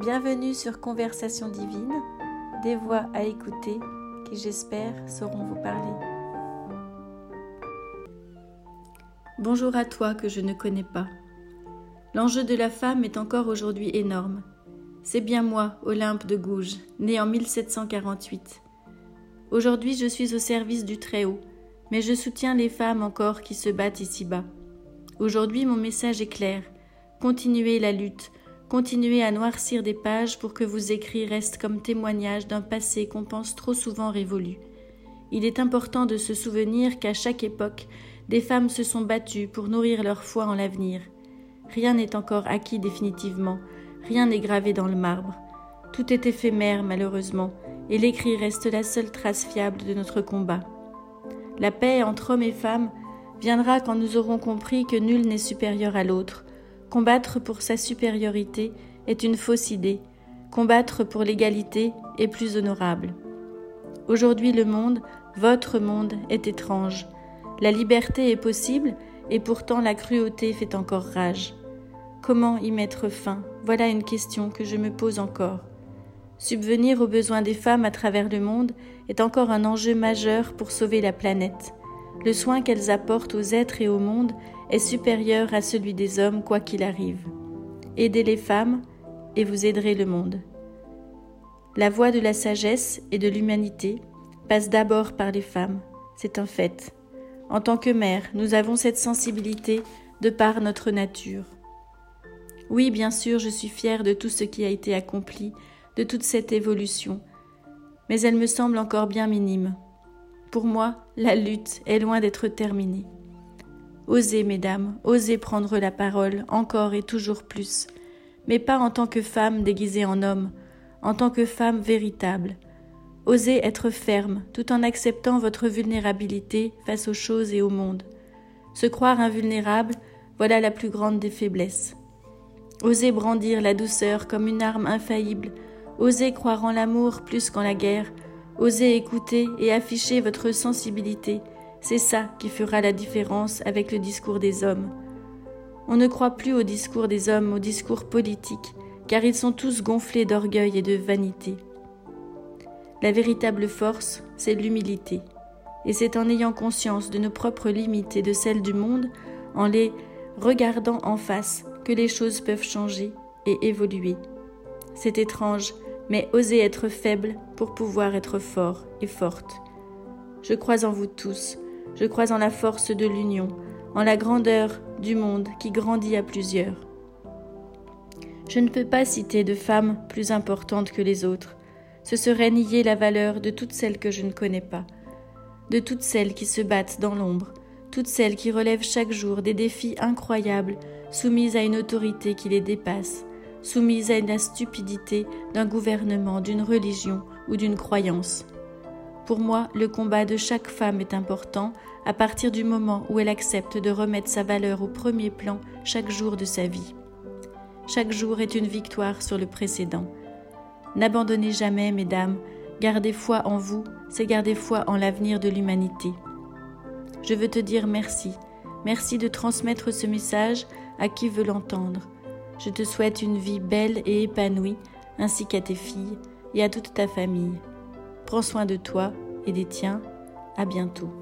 Bienvenue sur Conversation divine, des voix à écouter qui j'espère sauront vous parler. Bonjour à toi que je ne connais pas. L'enjeu de la femme est encore aujourd'hui énorme. C'est bien moi, Olympe de Gouges, né en 1748. Aujourd'hui je suis au service du Très-Haut, mais je soutiens les femmes encore qui se battent ici-bas. Aujourd'hui mon message est clair. Continuez la lutte, Continuez à noircir des pages pour que vos écrits restent comme témoignages d'un passé qu'on pense trop souvent révolu. Il est important de se souvenir qu'à chaque époque, des femmes se sont battues pour nourrir leur foi en l'avenir. Rien n'est encore acquis définitivement, rien n'est gravé dans le marbre. Tout est éphémère malheureusement, et l'écrit reste la seule trace fiable de notre combat. La paix entre hommes et femmes viendra quand nous aurons compris que nul n'est supérieur à l'autre, Combattre pour sa supériorité est une fausse idée. Combattre pour l'égalité est plus honorable. Aujourd'hui le monde, votre monde, est étrange. La liberté est possible et pourtant la cruauté fait encore rage. Comment y mettre fin? Voilà une question que je me pose encore. Subvenir aux besoins des femmes à travers le monde est encore un enjeu majeur pour sauver la planète. Le soin qu'elles apportent aux êtres et au monde est supérieur à celui des hommes quoi qu'il arrive. Aidez les femmes et vous aiderez le monde. La voie de la sagesse et de l'humanité passe d'abord par les femmes, c'est un fait. En tant que mère, nous avons cette sensibilité de par notre nature. Oui, bien sûr, je suis fière de tout ce qui a été accompli, de toute cette évolution, mais elle me semble encore bien minime. Pour moi, la lutte est loin d'être terminée. Osez, mesdames, osez prendre la parole encore et toujours plus, mais pas en tant que femme déguisée en homme, en tant que femme véritable. Osez être ferme tout en acceptant votre vulnérabilité face aux choses et au monde. Se croire invulnérable, voilà la plus grande des faiblesses. Osez brandir la douceur comme une arme infaillible, osez croire en l'amour plus qu'en la guerre, osez écouter et afficher votre sensibilité, c'est ça qui fera la différence avec le discours des hommes. On ne croit plus au discours des hommes, au discours politique, car ils sont tous gonflés d'orgueil et de vanité. La véritable force, c'est l'humilité, et c'est en ayant conscience de nos propres limites et de celles du monde, en les regardant en face, que les choses peuvent changer et évoluer. C'est étrange, mais osez être faible pour pouvoir être fort et forte. Je crois en vous tous, je crois en la force de l'union, en la grandeur du monde qui grandit à plusieurs. Je ne peux pas citer de femmes plus importantes que les autres. Ce serait nier la valeur de toutes celles que je ne connais pas, de toutes celles qui se battent dans l'ombre, toutes celles qui relèvent chaque jour des défis incroyables, soumises à une autorité qui les dépasse, soumises à la stupidité d'un gouvernement, d'une religion ou d'une croyance. Pour moi, le combat de chaque femme est important à partir du moment où elle accepte de remettre sa valeur au premier plan chaque jour de sa vie. Chaque jour est une victoire sur le précédent. N'abandonnez jamais, mesdames, gardez foi en vous, c'est garder foi en l'avenir de l'humanité. Je veux te dire merci, merci de transmettre ce message à qui veut l'entendre. Je te souhaite une vie belle et épanouie, ainsi qu'à tes filles et à toute ta famille. Prends soin de toi et des tiens. À bientôt.